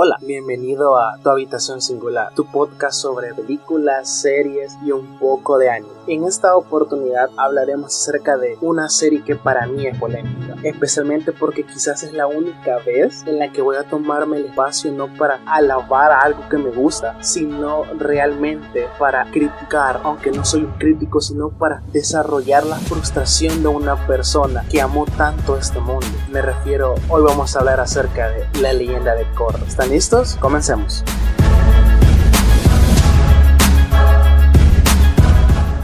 Hola, bienvenido a Tu Habitación Singular, tu podcast sobre películas, series y un poco de anime. En esta oportunidad hablaremos acerca de una serie que para mí es polémica, especialmente porque quizás es la única vez en la que voy a tomarme el espacio no para alabar algo que me gusta, sino realmente para criticar, aunque no soy un crítico, sino para desarrollar la frustración de una persona que amó tanto este mundo. Me refiero, hoy vamos a hablar acerca de la leyenda de Korra listos? Comencemos.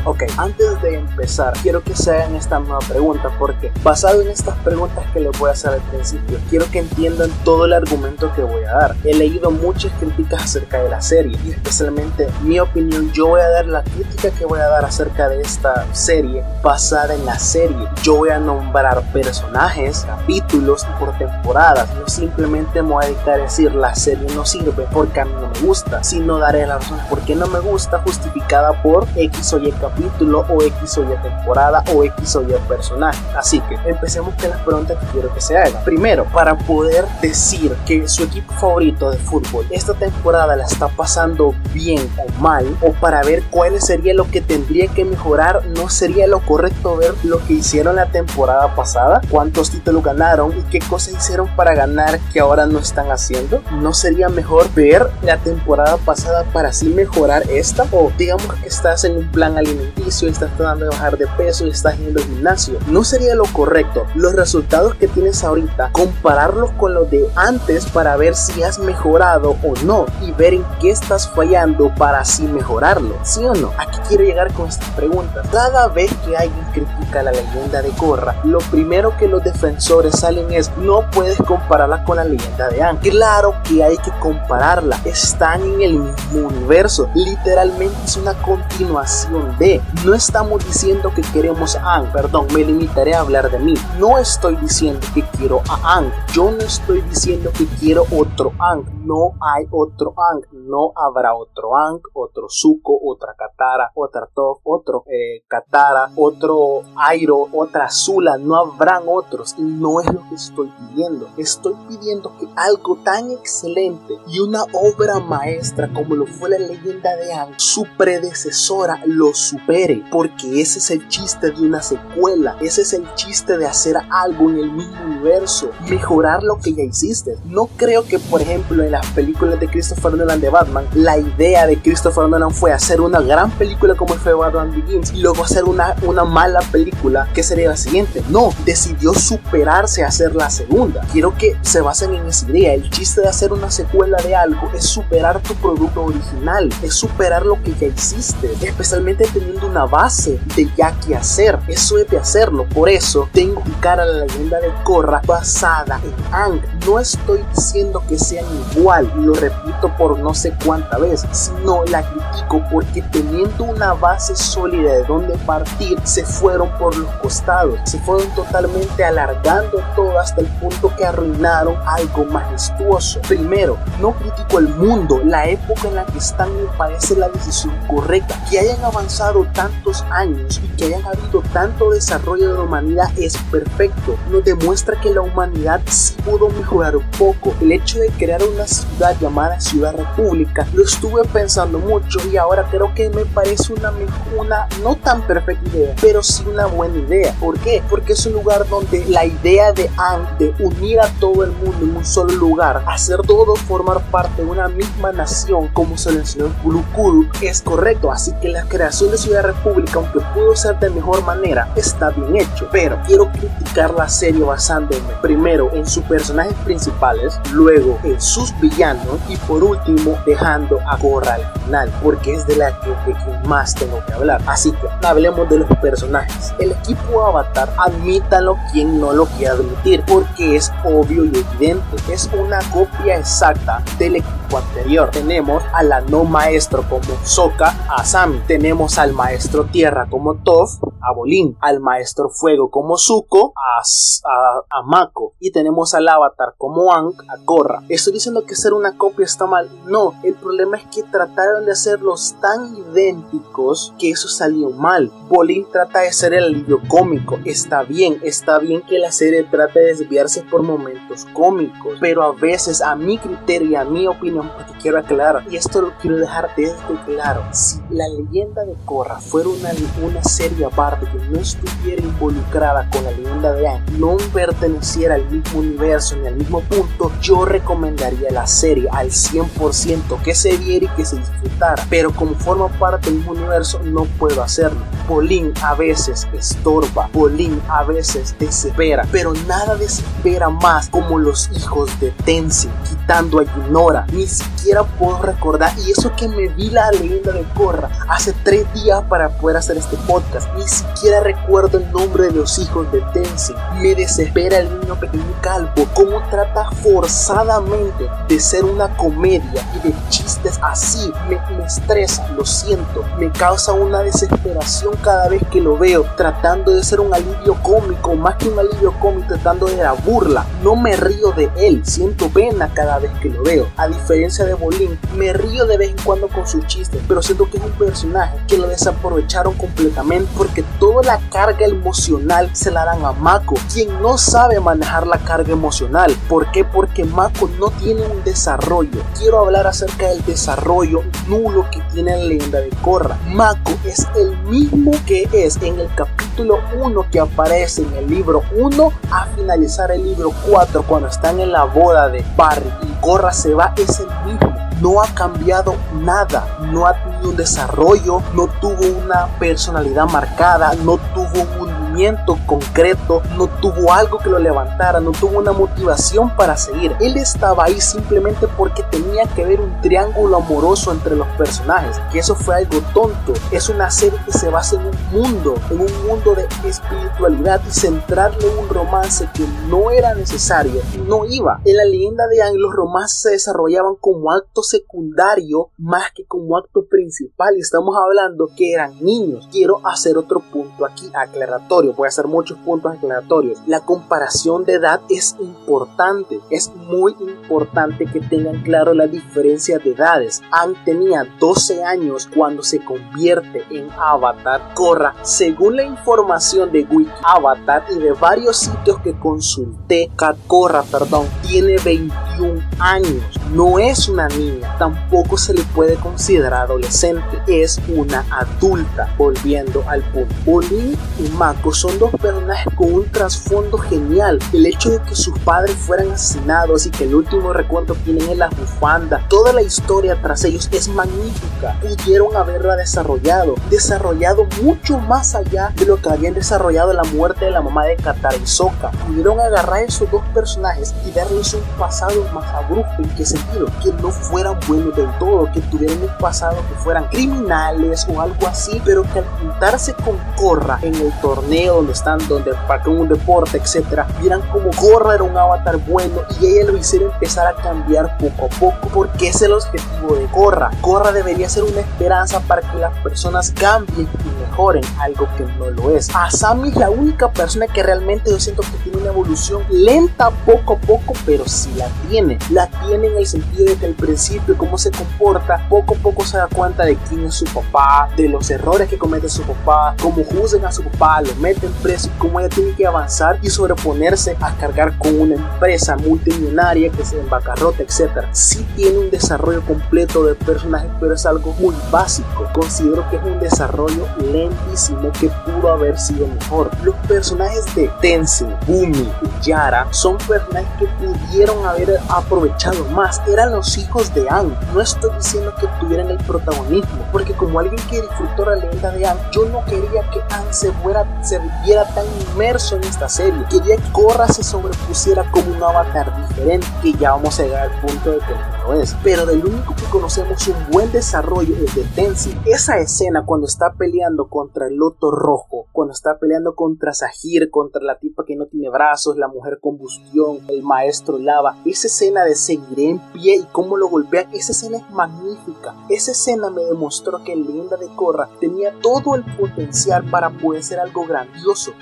Ok, antes de empezar, quiero que se hagan esta nueva pregunta porque basado en estas preguntas que les voy a hacer al principio, quiero que entiendan todo el argumento que voy a dar. He leído muchas críticas acerca de la serie y especialmente mi opinión, yo voy a dar la crítica que voy a dar acerca de esta serie basada en la serie. Yo voy a nombrar personajes, capítulos por temporadas. No simplemente me voy a dedicar a decir la serie no sirve porque a mí no me gusta, sino daré las razones por qué no me gusta justificada por X o Y capítulo o X o Y temporada o X o Y personaje. Así que empecemos con las preguntas que quiero que se hagan. Primero, para poder decir que su equipo favorito de fútbol esta temporada la está pasando bien o mal, o para ver cuál sería lo que tendría que mejorar, no sería lo correcto ver lo que hicieron la temporada pasada, cuántos títulos ganaron y qué cosas hicieron para ganar que ahora no están haciendo. ¿No sería mejor ver la temporada pasada para así mejorar esta? O digamos que estás en un plan alimentario y estás tratando de bajar de peso estás yendo al gimnasio. No sería lo correcto los resultados que tienes ahorita, compararlos con los de antes para ver si has mejorado o no y ver en qué estás fallando para así mejorarlo. ¿Sí o no? Aquí quiero llegar con estas preguntas. Cada vez que alguien critica la leyenda de Korra, lo primero que los defensores salen es no puedes compararla con la leyenda de Aang. Claro que hay que compararla. Están en el mismo universo. Literalmente es una continuación de no estamos diciendo que queremos a Ang, perdón, me limitaré a hablar de mí. No estoy diciendo que quiero a Ang, yo no estoy diciendo que quiero otro Ang, no hay otro Ang, no habrá otro Ang, otro Zuko, otra Katara, otra Toph, otro eh, Katara, otro Airo, otra Zula, no habrán otros. Y no es lo que estoy pidiendo. Estoy pidiendo que algo tan excelente y una obra maestra como lo fue la leyenda de Ang, su predecesora lo supera porque ese es el chiste de una secuela, ese es el chiste de hacer algo en el mismo universo, mejorar lo que ya hiciste. No creo que, por ejemplo, en las películas de Christopher Nolan de Batman, la idea de Christopher Nolan fue hacer una gran película como fue Batman Begins y luego hacer una, una mala película que sería la siguiente. No, decidió superarse a hacer la segunda. Quiero que se basen en esa idea. El chiste de hacer una secuela de algo es superar tu producto original, es superar lo que ya hiciste, especialmente teniendo una base de ya que hacer. Eso es de hacerlo. Por eso tengo que cara a la leyenda de Korra basada en Ang. No estoy diciendo que sean igual, lo repito por no sé cuánta vez, sino la critico porque teniendo una base sólida de donde partir, se fueron por los costados, se fueron totalmente alargando todo hasta el punto que arruinaron algo majestuoso. Primero, no critico el mundo, la época en la que están me parece la decisión correcta, que hayan avanzado tantos años y que hayan habido tanto desarrollo de la humanidad es perfecto. Nos demuestra que la humanidad sí pudo mejorar un poco. El hecho de crear una ciudad llamada Ciudad República lo estuve pensando mucho y ahora creo que me parece una, una no tan perfecta idea, pero sí una buena idea. ¿Por qué? Porque es un lugar donde la idea de Ang de unir a todo el mundo en un solo lugar, hacer todos formar parte de una misma nación como se lo enseñó en es correcto. Así que la creación de Ciudad República, aunque pudo ser de mejor manera, está bien hecho. Pero quiero criticar la serie basándome primero en sus personajes principales, luego en sus villanos y por último dejando a Korra al final, porque es de la que, de quien más tengo que hablar. Así que hablemos de los personajes. El equipo Avatar, admítalo quien no lo quiera admitir, porque es obvio y evidente. Es una copia exacta del equipo anterior. Tenemos a la no maestro como Sokka, a Sami, tenemos al maestro tierra como Toph, a Bolin, al maestro fuego como Zuko, a, a, Mako, y tenemos al avatar como Aang, a Korra. Estoy diciendo que ser una copia está mal, no, el problema es que trataron de hacerlos tan idénticos que eso salió mal. Bolin trata de ser el alivio cómico, está bien, está bien que la serie trate de desviarse por momentos cómicos, pero a veces a mi criterio y a mi opinión, porque quiero aclarar, y esto lo quiero dejar desde claro, si la leyenda de Korra fuera una, una serie aparte que no estuviera involucrada con la leyenda de Aang, no perteneciera al mismo universo ni al mismo punto, yo recomendaría la serie al 100% que se viera y que se disfrutara, pero como forma parte del mismo universo no puedo hacerlo. Bolin a veces estorba, Bolin a veces desespera, pero nada desespera más como los hijos de Tenzin, quitando a Yunora. Ni siquiera puedo recordar, y eso que me vi la leyenda de Korra hace tres días para poder hacer este podcast. Ni siquiera recuerdo el nombre de los hijos de Tenzin. Me desespera el niño pequeño calvo, cómo trata forzadamente de ser una comedia y de chistes así. Me estresa, lo siento, me causa una desesperación cada vez que lo veo, tratando de ser un alivio cómico, más que un alivio cómico, tratando de la burla. No me río de él, siento pena cada vez que lo veo. A diferencia de Bolín, me río de vez en cuando con sus chistes, pero siento que es un personaje que lo desaprovecharon completamente porque toda la carga emocional se la dan a Mako, quien no sabe manejar la carga emocional. ¿Por qué? Porque Mako no tiene un desarrollo. Quiero hablar acerca del desarrollo nulo que tiene la leyenda de Korra. Mako es el mismo que es en el capítulo 1 que aparece en el libro 1 a finalizar el libro 4 cuando están en la boda de Barry y Korra se va, es el mismo. No ha cambiado nada, no ha tenido un desarrollo, no tuvo una personalidad marcada, no tuvo un concreto, no tuvo algo que lo levantara, no tuvo una motivación para seguir. Él estaba ahí simplemente porque tenía que ver un triángulo amoroso entre los personajes, que eso fue algo tonto. Es una serie que se basa en un mundo, en un mundo de espiritualidad y centrarle un romance que no era necesario, no iba. En la leyenda de Ang los romances se desarrollaban como acto secundario más que como acto principal y estamos hablando que eran niños. Quiero hacer otro punto aquí aclaratorio voy a hacer muchos puntos aclaratorios. La comparación de edad es importante, es muy importante que tengan claro la diferencia de edades. Ang tenía 12 años cuando se convierte en Avatar. Korra, según la información de Wiki Avatar y de varios sitios que consulté, Korra, perdón, tiene 21 años. No es una niña, tampoco se le puede considerar adolescente, es una adulta. Volviendo al punto, Bolin y Mako son dos personajes con un trasfondo genial. El hecho de que sus padres fueran asesinados y que el último recuento tienen en la bufanda, toda la historia tras ellos es magnífica. Pudieron haberla desarrollado, desarrollado mucho más allá de lo que habían desarrollado la muerte de la mamá de Katara y Sokka. Pudieron agarrar esos dos personajes y darles un pasado más abrupto. ¿En qué sentido? Que no fueran buenos del todo, que tuvieran un pasado que fueran criminales o algo así, pero que al juntarse con Korra en el torneo donde están, donde para un deporte, etcétera, vieran como Korra era un avatar bueno y ella lo hiciera empezar a cambiar poco a poco, porque es el objetivo de Korra. Korra debería ser una esperanza para que las personas cambien y mejoren, algo que no lo es. Asami es la única persona que realmente yo siento que tiene una evolución lenta poco a poco, pero sí la tiene. La tiene en el sentido de que al principio, cómo se comporta, poco a poco se da cuenta de quién es su papá, de los errores que comete su papá, cómo juzgan a su papá, lo meten en precio cómo ella tiene que avanzar y sobreponerse a cargar con una empresa multimillonaria que se en bancarrota, etc. Sí tiene un desarrollo completo de personajes, pero es algo muy básico. Considero que es un desarrollo lentísimo que pudo haber sido mejor. Los personajes de Tenzin, Bumi y Yara son personajes que pudieron haber aprovechado más. Eran los hijos de Ang. No estoy diciendo que tuvieran el protagonismo, porque como alguien que disfrutó la leyenda de Ang, yo no quería que Ang se fuera, se y era tan inmerso en esta serie. Quería que Korra se sobrepusiera como un avatar diferente, que ya vamos a llegar al punto de que no es. Pero del único que conocemos un buen desarrollo es de Tenzin. Esa escena cuando está peleando contra el Loto Rojo, cuando está peleando contra Sahir, contra la tipa que no tiene brazos, la mujer combustión, el maestro lava, esa escena de seguiré en pie y cómo lo golpea. Esa escena es magnífica. Esa escena me demostró que leyenda de Korra tenía todo el potencial para poder ser algo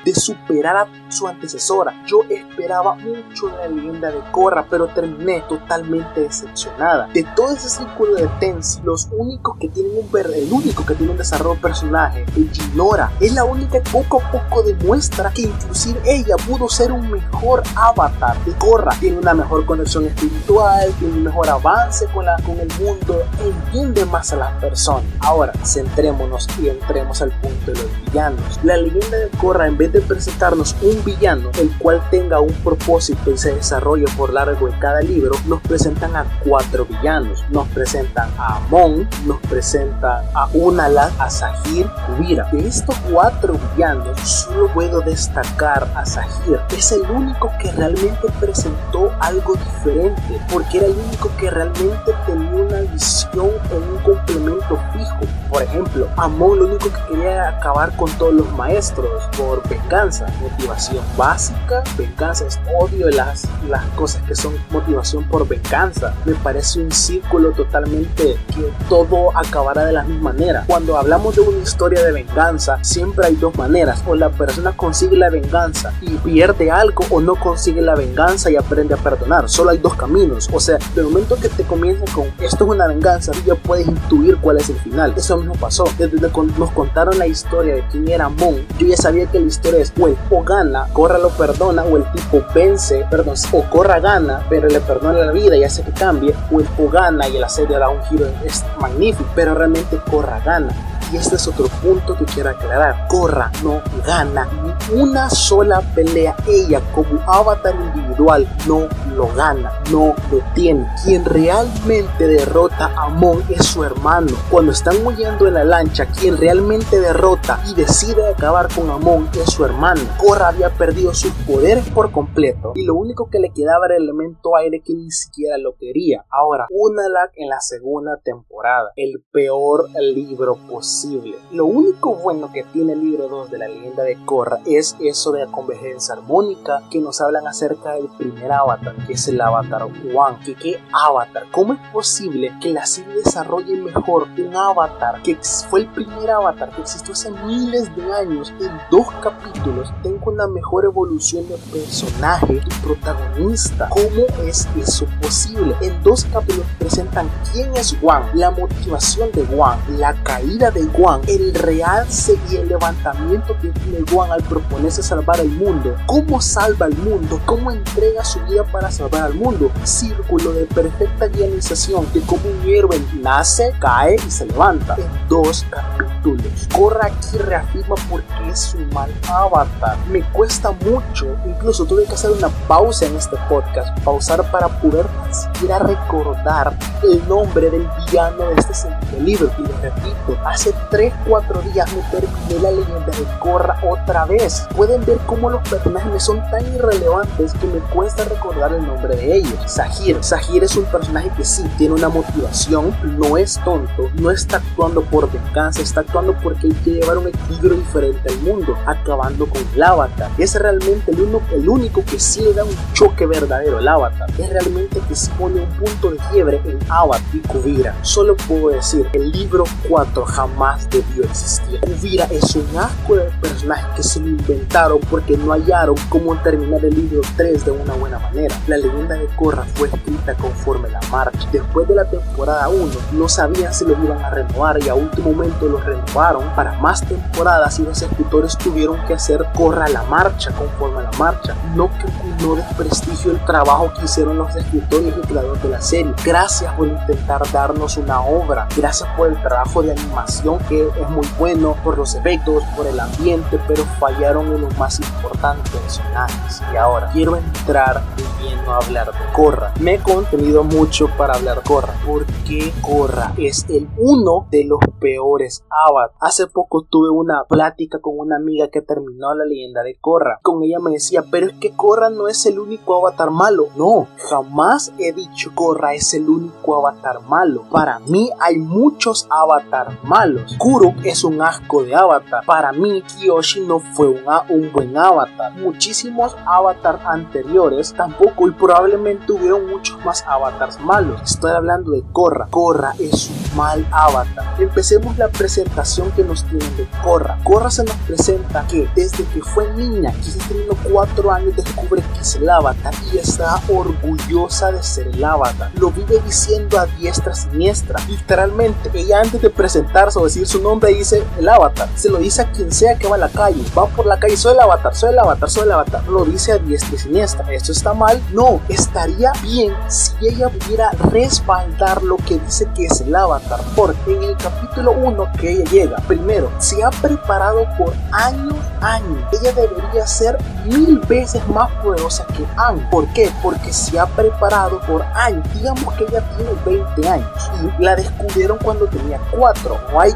de superar a su antecesora. Yo esperaba mucho de la leyenda de Korra, pero terminé totalmente decepcionada. De todo ese círculo de Tensi, los únicos que tienen un el único que tiene un desarrollo de personaje es Jinora. Es la única que poco a poco demuestra que inclusive ella pudo ser un mejor avatar de Korra. Tiene una mejor conexión espiritual, tiene un mejor avance con, la, con el mundo, entiende más a las personas. Ahora, centrémonos y entremos al punto de los villanos. La leyenda de Korra, en vez de presentarnos un villano, el cual tenga un propósito y se desarrolle por largo en cada libro, nos presentan a cuatro villanos. Nos presentan a Amon, nos presentan a Unala, a Sahir, Kubira. De estos cuatro villanos, solo puedo destacar a Sahir. Es el único que realmente presentó algo diferente, porque era el único que realmente tenía una visión o un complemento fijo. Por ejemplo, Amon lo único que quería era acabar con todos los maestros por venganza, motivación básica, venganza es odio las, las cosas que son motivación por venganza. Me parece un círculo totalmente que todo acabará de la misma manera. Cuando hablamos de una historia de venganza, siempre hay dos maneras. O la persona consigue la venganza y pierde algo o no consigue la venganza y aprende a perdonar. Solo hay dos caminos. O sea, del momento que te comienzas con esto es una venganza, ya puedes intuir cuál es el final. Eso mismo pasó. Desde que nos contaron la historia de quién era Mon, yo ya sabía que la historia es el o gana, Corra lo perdona, o el tipo vence, perdón, o Corra gana, pero le perdona la vida y hace que cambie, o el o gana y el asedio da un giro es magnífico, pero realmente Corra gana. Y este es otro punto que quiero aclarar. Corra no gana ni una sola pelea. Ella como avatar individual no lo gana, no lo tiene. Quien realmente derrota a Mon es su hermano. Cuando están huyendo en la lancha, quien realmente derrota y decide acabar con Amon es su hermano. Korra había perdido sus poderes por completo y lo único que le quedaba era el elemento aire que ni siquiera lo quería. Ahora, Unalak en la segunda temporada, el peor libro posible lo único bueno que tiene el libro 2 de la leyenda de Korra es eso de la convergencia armónica que nos hablan acerca del primer avatar, que es el avatar One. Que qué avatar, ¿cómo es posible que la serie desarrolle mejor un avatar que fue el primer avatar que existió hace miles de años en dos capítulos? Tengo una mejor evolución de personaje y protagonista. ¿Cómo es eso posible? En dos capítulos presentan quién es One, la motivación de One, la caída de Juan, el realce y el levantamiento que tiene Juan al proponerse salvar al mundo, cómo salva al mundo, cómo entrega su vida para salvar al mundo, círculo de perfecta guionización de cómo un héroe nace, cae y se levanta en dos capítulos. Corra aquí reafirma por qué es un mal avatar. Me cuesta mucho, incluso tuve que hacer una pausa en este podcast, pausar para poder siquiera recordar el nombre del villano de este segundo libro. Y les repito, hace 3-4 días me terminé la leyenda de Korra otra vez. Pueden ver cómo los personajes son tan irrelevantes que me cuesta recordar el nombre de ellos. Sahir. Sahir es un personaje que sí tiene una motivación, no es tonto, no está actuando por venganza, está actuando porque hay que llevar un equilibrio diferente al mundo, acabando con el avatar. Es realmente el, uno, el único que sí le da un choque verdadero al avatar. Es realmente que se pone un punto de quiebre en Avatar y Kuvira. Solo puedo decir, el libro 4 jamás debió existir. Kuvira es un asco de personaje que se lo inventaron porque no hallaron cómo terminar el libro 3 de una buena manera. La leyenda de Korra fue escrita conforme la marcha. Después de la temporada 1, no sabían si lo iban a renovar y a último momento lo renovaron para más temporadas y los escritores tuvieron que hacer Korra la marcha conforme la marcha. No que no desprestigio el trabajo que hicieron los escritores y creadores de la serie. Gracias por intentar darnos una obra. Gracias por el trabajo de animación que es muy bueno por los efectos, por el ambiente, pero fallaron en los más importantes personajes. Y ahora quiero entrar de lleno a hablar de Korra. Me he contenido mucho para hablar de Korra, porque Korra es el uno de los peores avatar. Hace poco tuve una plática con una amiga que terminó la leyenda de Korra. Con ella me decía, pero es que Korra no es el único avatar malo. No, jamás he dicho Korra es el único avatar malo. Para mí hay muchos avatar malos. Kuruk es un asco de avatar. Para mí Kiyoshi no fue un, buen avatar. Muchísimos avatars anteriores tampoco y probablemente hubieron muchos más avatars malos. Estoy hablando de Korra. Korra es un mal avatar. Empecemos la presentación que nos tienen de Korra. Korra se nos presenta que desde que fue niña, quizás teniendo 4 años, descubre que es el avatar y está orgullosa de ser el avatar. Lo vive diciendo a diestra siniestra. Literalmente, ella antes de presentarse o decir su nombre dice el avatar. Se lo dice a quien sea que va a la calle. Va por la calle, soy el avatar, soy el avatar, soy el avatar. Lo dice a diestra y siniestra. ¿Esto está mal? No, estaría bien si ella pudiera respaldar lo que dice que es el avatar. Porque en el capítulo 1 que ella llega, primero, se ha preparado por años, años. Ella debería ser mil veces más poderosa que Anne. ¿Por qué? Porque se ha preparado por años. Digamos que ella tiene 20 años y la descubrieron cuando tenía 4. No hay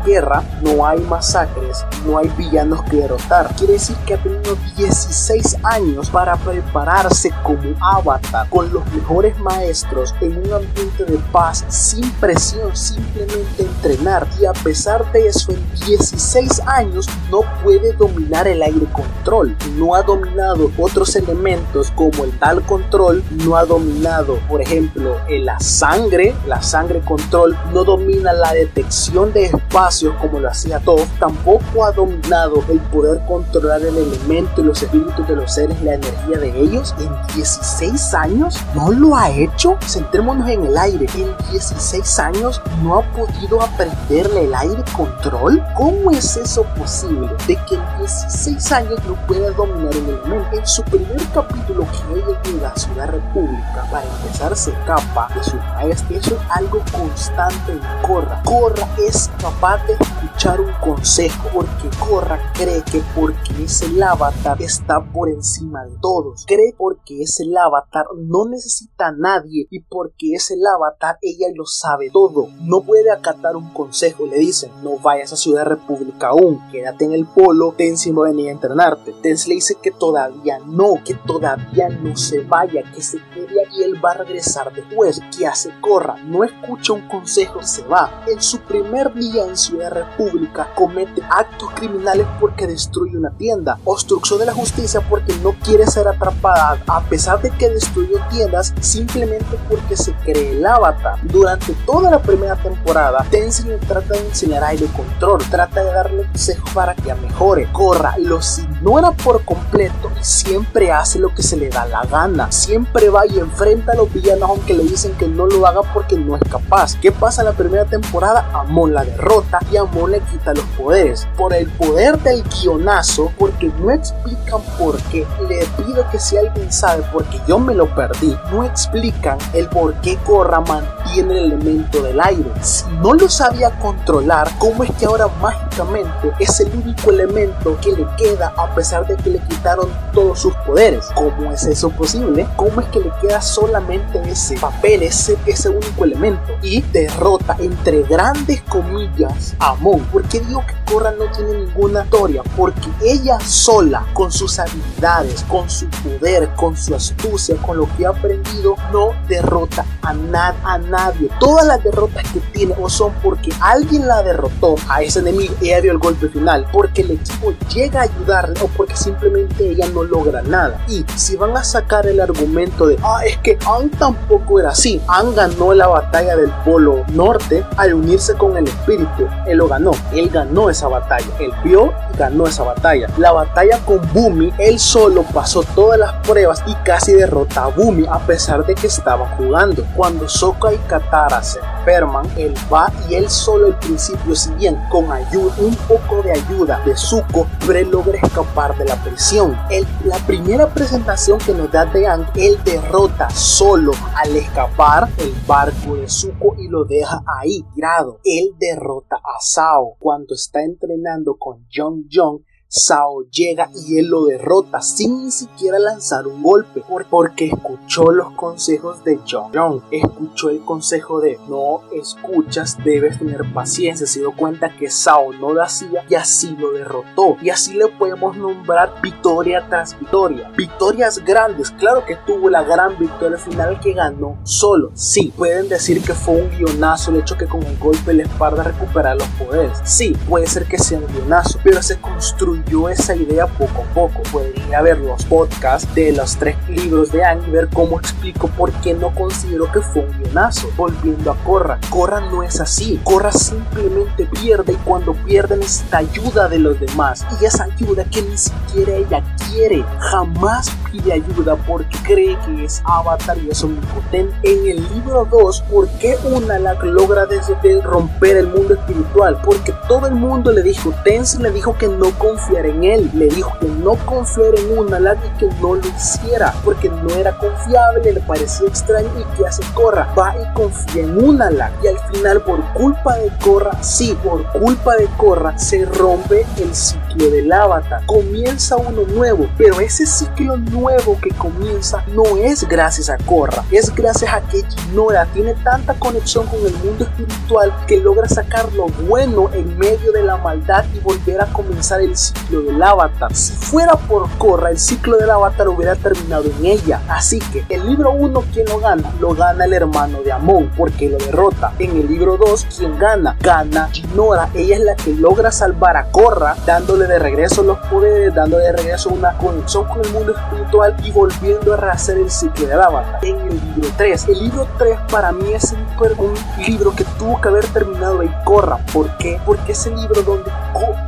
no hay masacres, no hay villanos que derrotar. Quiere decir que ha tenido 16 años para prepararse como avatar con los mejores maestros en un ambiente de paz, sin presión, simplemente entrenar. Y a pesar de eso, en 16 años no puede dominar el aire control. No ha dominado otros elementos como el tal control, no ha dominado, por ejemplo, la sangre, la sangre control, no domina la detección de espacios como lo hacía todo, tampoco ha dominado el poder controlar el elemento y los espíritus de los seres, la energía de ellos. En 16 años no lo ha hecho. Centrémonos en el aire. En 16 años no ha podido aprenderle el aire control. ¿Cómo es eso posible? De que en 16 años no pueda dominar el elemento. En su primer capítulo que ella llega a Ciudad República para empezar se escapa de su maestro. Eso es algo constante en Corra. Corra es capaz de escuchar un consejo porque Corra cree que porque es el avatar está por encima de todos. Cree porque es el avatar no necesita a nadie y porque es el avatar ella lo sabe todo. No puede acatar un consejo. Le dicen no vayas a Ciudad República aún. Quédate en el polo. Tensi va a venir a entrenarte. Tensi le dice que todavía no, que todavía no se vaya, que se quede y él va a regresar después. Que hace Corra, no escucha un consejo se va. En su primer día en Ciudad República comete actos criminales porque destruye una tienda. Obstrucción de la justicia porque no quiere ser atrapada a pesar de que destruyó tiendas simplemente porque se cree el avatar. Durante toda la primera temporada, Tenzin trata de enseñar aire control, trata de darle consejos para que mejore, corra, los ignora por completo siempre hace lo que se le da la gana. Siempre va y enfrenta a los villanos aunque le dicen que no lo haga porque no es capaz. ¿Qué pasa en la primera temporada? Amon la derrota y Amon le quita los poderes. Por el poder del guionazo, porque no explican por qué. Le pido que si alguien sabe, porque yo me lo perdí, no explican el por qué Korra mantiene el elemento del aire. Si no lo sabía controlar, ¿cómo es que ahora mágicamente es el único elemento que le queda a pesar de que le quitaron todos sus poderes? ¿Cómo es eso posible? ¿Cómo es que le queda solamente ese papel, ese, ese único elemento? Y derrota entre grandes comillas a Mon. ¿Por qué digo que Korra no tiene ninguna historia? Porque ella sola, con sus habilidades, con su poder, con su astucia, con lo que ha aprendido, no derrota a, a nadie. Todas las derrotas que tiene o son porque alguien la derrotó a ese enemigo y ella dio el golpe final, porque el equipo llega a ayudarle o porque simplemente ella no logra nada. Y si van a sacar el argumento de, ah, es que Ang tampoco era así. Ang ganó la batalla del Polo Norte al unirse con el espíritu. Él lo ganó. Él ganó esa batalla. Él vio y ganó esa batalla. La batalla con Bumi, él solo pasó todas las pruebas y casi derrota a Bumi a pesar de que estaba jugando. Cuando Sokka y Katara se enferman, él va y él solo al principio, si bien con ayuda, un poco de ayuda de Zuko, pero él logra escapar de la prisión. El, la primera presentación que nos da de Ang, él derrota solo al escapar el barco de Zuko y lo deja ahí tirado. Él derrota a Sao cuando está entrenando con Jong Jong Sao llega y él lo derrota sin ni siquiera lanzar un golpe, porque escuchó los consejos de John. John escuchó el consejo de no escuchas, debes tener paciencia. Se dio cuenta que Sao no lo hacía y así lo derrotó. Y así le podemos nombrar victoria tras victoria. Victorias grandes, claro que tuvo la gran victoria final que ganó solo. Sí, pueden decir que fue un guionazo el hecho que con el golpe la espalda recuperar los poderes. Sí, puede ser que sea un guionazo, pero se construyó esa idea poco a poco. Podría ver los podcasts de los tres libros de Annie y ver cómo explico por qué no considero que fue un guionazo. Volviendo a Korra, Korra no es así. Korra simplemente pierde y cuando pierde necesita ayuda de los demás. Y esa ayuda que ni siquiera ella quiere. Jamás pide ayuda porque cree que es Avatar y es omnipotente. En el libro 2, ¿por qué una la logra desde romper el mundo espiritual? Porque todo el mundo le dijo, Tenzin le dijo que no confiara en él. Le dijo que no confiara en una y que no lo hiciera porque no era confiable, le parecía extraño y que hace Korra. Va y confía en una y al final por culpa de Korra, sí, por culpa de Korra se rompe el ciclo del avatar. Comienza uno nuevo, pero ese ciclo nuevo que comienza no es gracias a Korra, es gracias a que Jinora tiene tanta conexión con el mundo espiritual que logra sacar lo bueno en medio de la maldad y volver a comenzar el del avatar. Si fuera por Korra, el ciclo del avatar hubiera terminado en ella. Así que el libro 1, ¿quién lo gana? Lo gana el hermano de Amon, porque lo derrota. En el libro 2, ¿quién gana? Gana Jinora. Ella es la que logra salvar a Korra, dándole de regreso los poderes, dándole de regreso una conexión con el mundo espiritual y volviendo a rehacer el ciclo del avatar. En el libro 3, el libro 3 para mí es un, libro que tuvo que haber terminado en Korra. ¿Por qué? Porque es el libro donde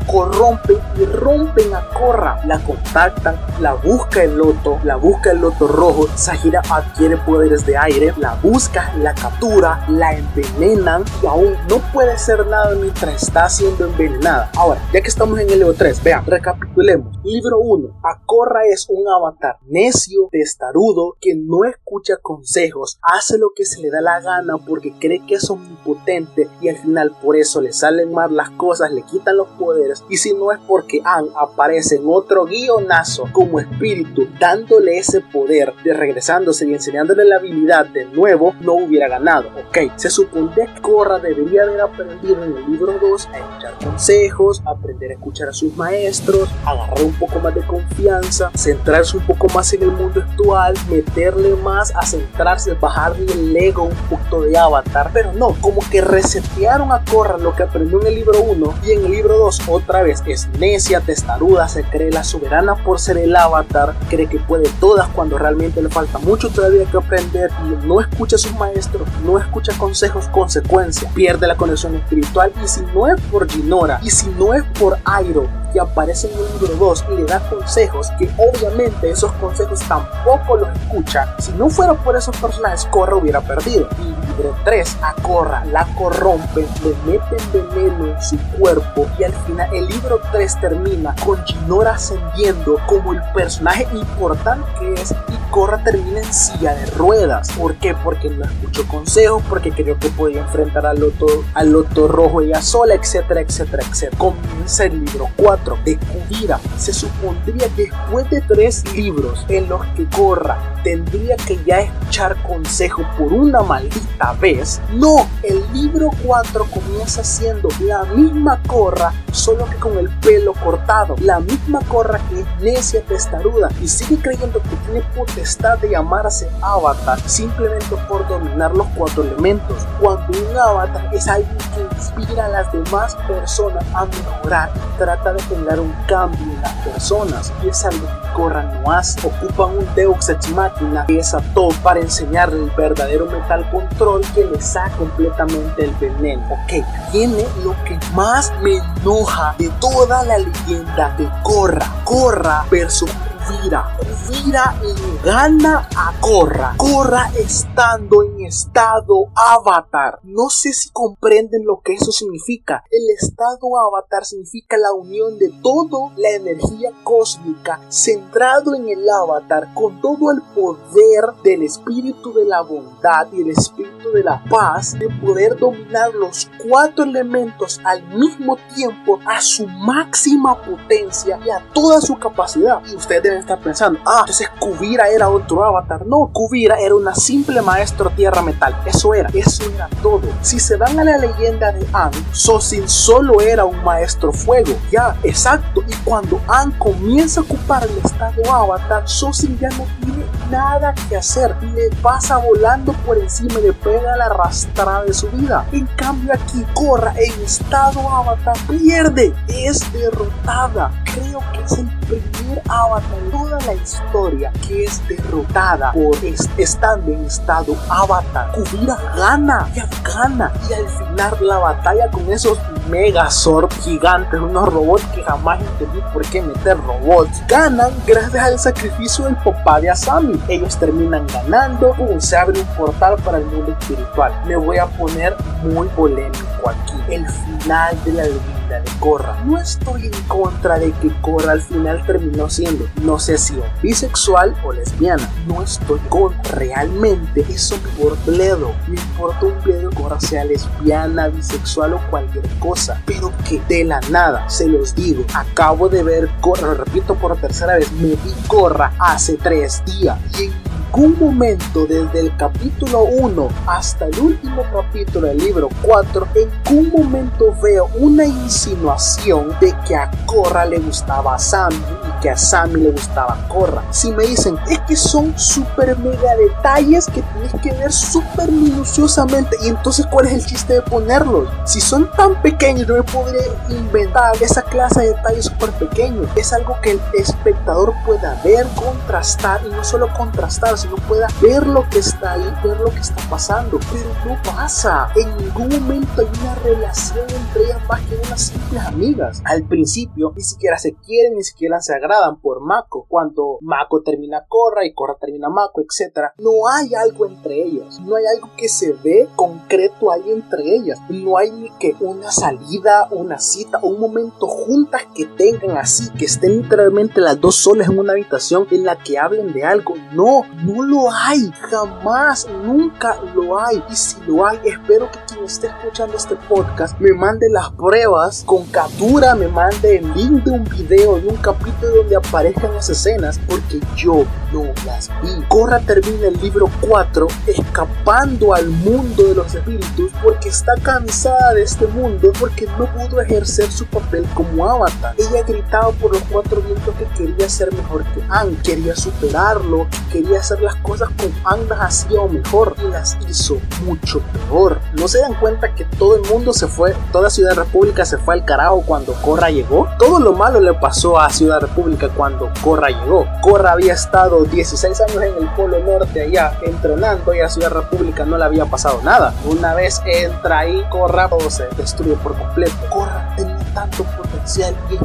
corrompen y rompen a Korra. La contactan, la busca el loto, la busca el loto rojo. Sahira adquiere poderes de aire, la busca, la captura, la envenenan y aún no puede hacer nada mientras está siendo envenenada. Ahora, ya que estamos en el libro 3, vean, recapitulemos. Libro 1. Akorra es un avatar necio, testarudo, que no escucha consejos, hace lo que se le da la gana porque cree que es omnipotente y al final por eso le salen mal las cosas, le quitan los poderes y si no es porque An aparece en otro guionazo como espíritu dándole ese poder de regresándose y enseñándole la habilidad de nuevo, no hubiera ganado. Ok, se supone que Korra debería haber aprendido en el libro 2 a escuchar consejos, aprender a escuchar a sus maestros, agarrar un poco más de confianza, centrarse un poco más en el mundo actual, meterle más a centrarse, bajarle el ego un punto de avatar, pero no, como que resetearon a Korra lo que aprendió en el libro 1 y en el libro 2 otra vez es necia, testaruda, se cree la soberana por ser el avatar, cree que puede todas cuando realmente le falta mucho todavía que aprender y no escucha a sus maestros, no escucha consejos, consecuencias, pierde la conexión espiritual y si no es por Ginora y si no es por Airo que aparece en el libro 2 y le da consejos que obviamente esos consejos tampoco los escucha, si no fuera por esos personajes Korra hubiera perdido. Y libro 3 a Korra la corrompen, le meten veneno en su cuerpo y al final el libro 3 termina con Ginora ascendiendo como el personaje importante que es y Korra termina en silla de ruedas. ¿Por qué? Porque no escuchó consejos, porque creyó que podía enfrentar al loto, al loto rojo ella sola, etcétera, etcétera, etcétera. Comienza el libro 4 de Kudira. Se supondría que después de tres libros en los que Korra tendría que ya escuchar consejo por una maldita vez, no, el libro 4 comienza siendo la misma Korra, solo que con el pelo cortado, la misma Korra que es necia testaruda y sigue creyendo que tiene potestad de llamarse avatar simplemente por dominar los cuatro elementos, cuando un avatar es alguien que inspira a las demás personas a mejorar y trata de generar un cambio en las personas. Y es algo que Korra no hace, ocupan un Deus Ex Machina que es todo para enseñarle el verdadero metal control que le saca completamente el veneno, ok, tiene lo que más me enoja de toda la leyenda de Korra, Korra versus Kuvira. Kuvira le gana a Korra. Korra estando en estado avatar. No sé si comprenden lo que eso significa. El estado avatar significa la unión de toda la energía cósmica centrado en el avatar con todo el poder del espíritu de la bondad y el espíritu de la paz de poder dominar los cuatro elementos al mismo tiempo a su máxima potencia y a toda su capacidad. Y ustedes deben estar pensando, ah, entonces Kubira era otro avatar. No, Kubira era una simple maestro tierra metal. Eso era, eso era todo. Si se van a la leyenda de An, Sosin solo era un maestro fuego. Ya, exacto. Y cuando An comienza a ocupar el estado avatar, Sosin ya no tiene nada que hacer. Le pasa volando por encima y le pega la arrastrada de su vida. En cambio aquí, Korra en estado avatar pierde. Es derrotada. Creo que es el primer avatar toda la historia que es derrotada por estando en estado avatar. Kubira gana, ya gana. Y al final la batalla con esos Megazord gigantes, unos robots que jamás entendí por qué meter robots, ganan gracias al sacrificio del papá de Asami. Ellos terminan ganando, pum, se abre un portal para el mundo espiritual. Me voy a poner muy polémico aquí. El final de la de Korra. No estoy en contra de que Korra al final terminó siendo, no sé si bisexual o lesbiana. No estoy con realmente. Eso importa bledo. Me importa un bledo que Korra sea lesbiana, bisexual o cualquier cosa. Pero que de la nada, se los digo, acabo de ver Korra, repito por tercera vez, me vi Korra hace tres días y en ningún momento desde el capítulo 1 hasta el último capítulo del libro 4, en ningún momento veo una insinuación de que a Korra le gustaba a Sammy y que a Sammy le gustaba a Korra. Si me dicen, es que son super mega detalles que tienes que ver súper minuciosamente y entonces ¿cuál es el chiste de ponerlos? Si son tan pequeños, no me podría inventar esa clase de detalles súper pequeños. Es algo que el espectador pueda ver, contrastar y no solo contrastar, no pueda ver lo que está ahí, ver lo que está pasando. Pero no pasa. En ningún momento hay una relación entre ellas más que unas simples amigas. Al principio ni siquiera se quieren, ni siquiera se agradan por Mako. Cuando Mako termina Korra y Korra termina Mako, etc. No hay algo entre ellos. No hay algo que se ve concreto ahí entre ellas. No hay ni que una salida, una cita, un momento juntas que tengan así, que estén literalmente las dos solas en una habitación en la que hablen de algo. No, no lo hay, jamás, nunca lo hay. Y si lo hay, espero que quien esté escuchando este podcast me mande las pruebas con captura, me mande el link de un video, de un capítulo donde aparezcan las escenas, porque yo no las vi. Corra termina el libro 4 escapando al mundo de los espíritus porque está cansada de este mundo porque no pudo ejercer su papel como avatar. Ella gritaba por los cuatro vientos que quería ser mejor que Anne, quería superarlo, quería las cosas con Andas hacía mejor y las hizo mucho peor. ¿No se dan cuenta que todo el mundo se fue, toda Ciudad República se fue al carajo cuando Corra llegó? Todo lo malo le pasó a Ciudad República cuando Corra llegó. Corra había estado 16 años en el Polo Norte allá entrenando y a Ciudad República no le había pasado nada. Una vez entra ahí, Corra todo se destruye por completo. Corra tenía tanto potencial y es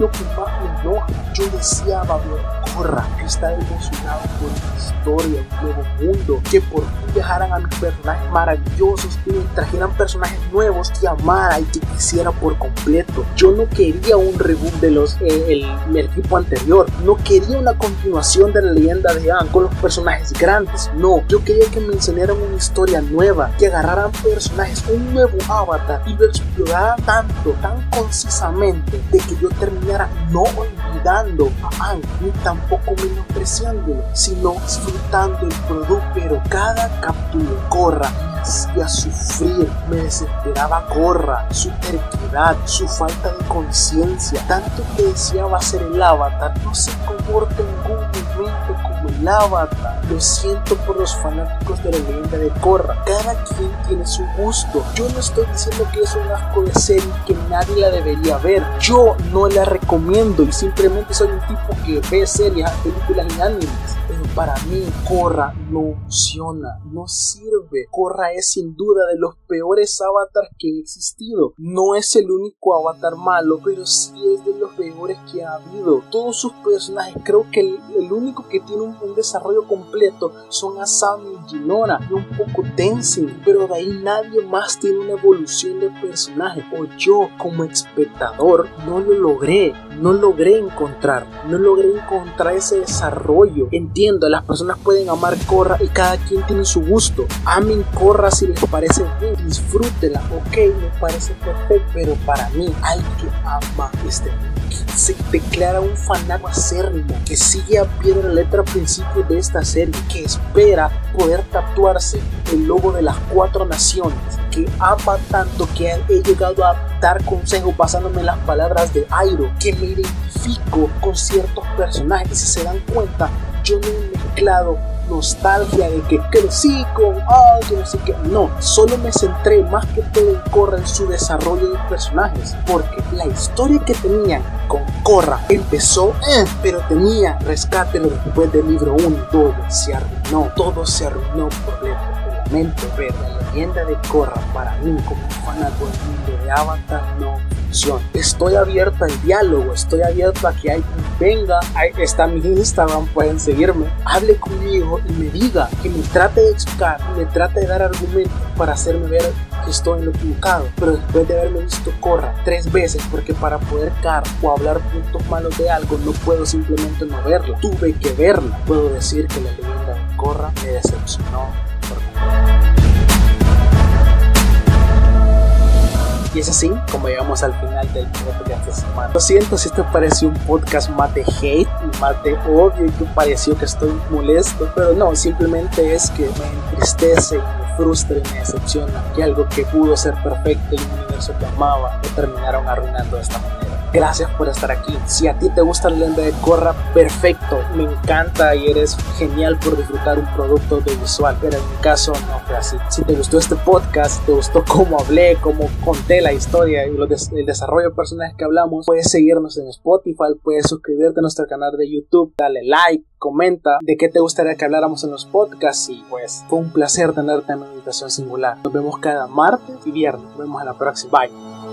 enoja. Yo deseaba ver Corra que está emocionado por la historia, un nuevo mundo, que por fin dejaran a mis personajes maravillosos y me trajeran personajes nuevos que amara y que quisiera por completo. Yo no quería un reboot de los eh, el, equipo anterior, no quería una continuación de la leyenda de Anne con los personajes grandes, no, yo quería que me enseñaran una historia nueva, que agarraran personajes, un nuevo avatar y lo exploraran tanto, tan concisamente, de que yo terminara no olvidando a Anne, ni tampoco menospreciándolo, sino disfrutando el producto, pero cada captura corra hacía sufrir, me desesperaba corra, su terquedad, su falta de conciencia, tanto que deseaba ser el avatar, no se comporta en ningún momento como el avatar. Lo siento por los fanáticos de la leyenda de Korra. Cada quien tiene su gusto. Yo no estoy diciendo que es un asco de serie que nadie la debería ver. Yo no la recomiendo y simplemente soy un tipo que ve series, películas y animes. Para mí, Korra no funciona, no sirve. Korra es sin duda de los peores avatars que han existido. No es el único avatar malo, pero sí es de los peores que ha habido. Todos sus personajes, creo que el, único que tiene un, desarrollo completo son Asami y Jinora y un poco Tenzin, pero de ahí nadie más tiene una evolución de personaje. O yo, como espectador, no lo logré, no logré encontrar, no logré encontrar ese desarrollo. Entiendo, las personas pueden amar Korra y cada quien tiene su gusto. Amen Korra si les parece bien, disfrútela, ok, me parece perfecto, pero para mí hay que amar este se declara un fanático acérrimo que sigue a pie de la letra al principio de esta serie, que espera poder tatuarse el logo de las cuatro naciones, que ama tanto que he llegado a dar consejos basándome en las palabras de Airo, que me identifico con ciertos personajes y si se dan cuenta, yo no he mezclado nostalgia de que crecí con ah, que no solo me centré más que todo en Korra en su desarrollo de personajes, porque la historia que tenían con Korra empezó, eh, pero tenía rescate después del libro 1 todo se arruinó, todo se arruinó por el lamento ver la leyenda de Korra para mí como fanático del mundo de Avatar no Estoy abierto al diálogo, estoy abierto a que alguien venga, está mi Instagram, pueden seguirme, hable conmigo y me diga, que me trate de explicar, me trate de dar argumentos para hacerme ver que estoy en lo equivocado. Pero después de haberme visto Corra tres veces, porque para poder car o hablar puntos malos de algo no puedo simplemente no verla, tuve que verla. Puedo decir que la leyenda de Corra me decepcionó Y es así como llegamos al final del podcast de esta semana. Lo siento si esto pareció un podcast más de hate más de odio y que pareció que estoy molesto, pero no, simplemente es que me entristece me frustra y me decepciona que algo que pudo ser perfecto y un universo que amaba lo terminaron arruinando de esta manera. Gracias por estar aquí. Si a ti te gusta la leyenda de Corra, perfecto. Me encanta y eres genial por disfrutar un producto audiovisual. Pero en mi caso no fue así. Si te gustó este podcast, te gustó cómo hablé, cómo conté la historia y el desarrollo de personajes que hablamos, puedes seguirnos en Spotify, puedes suscribirte a nuestro canal de YouTube, dale like, comenta de qué te gustaría que habláramos en los podcasts y pues fue un placer tenerte en una invitación singular. Nos vemos cada martes y viernes. Nos vemos en la próxima. Bye.